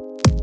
you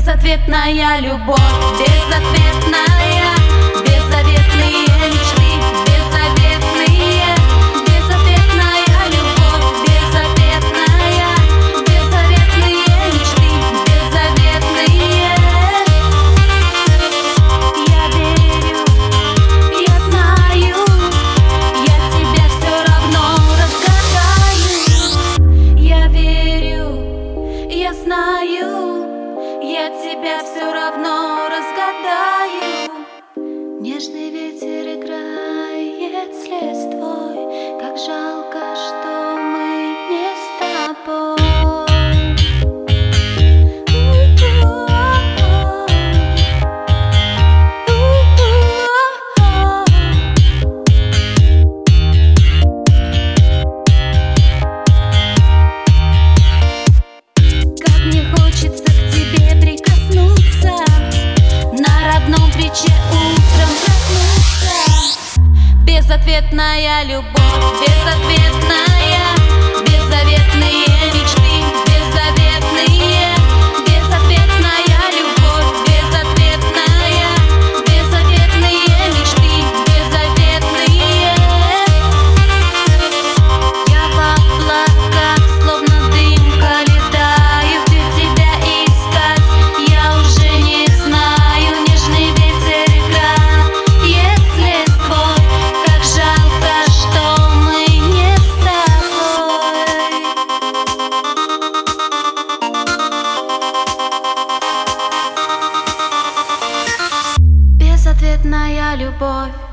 Безответная любовь, безответная. все равно разгадаю. Нежный безответная любовь, безответная, беззаветные. boy.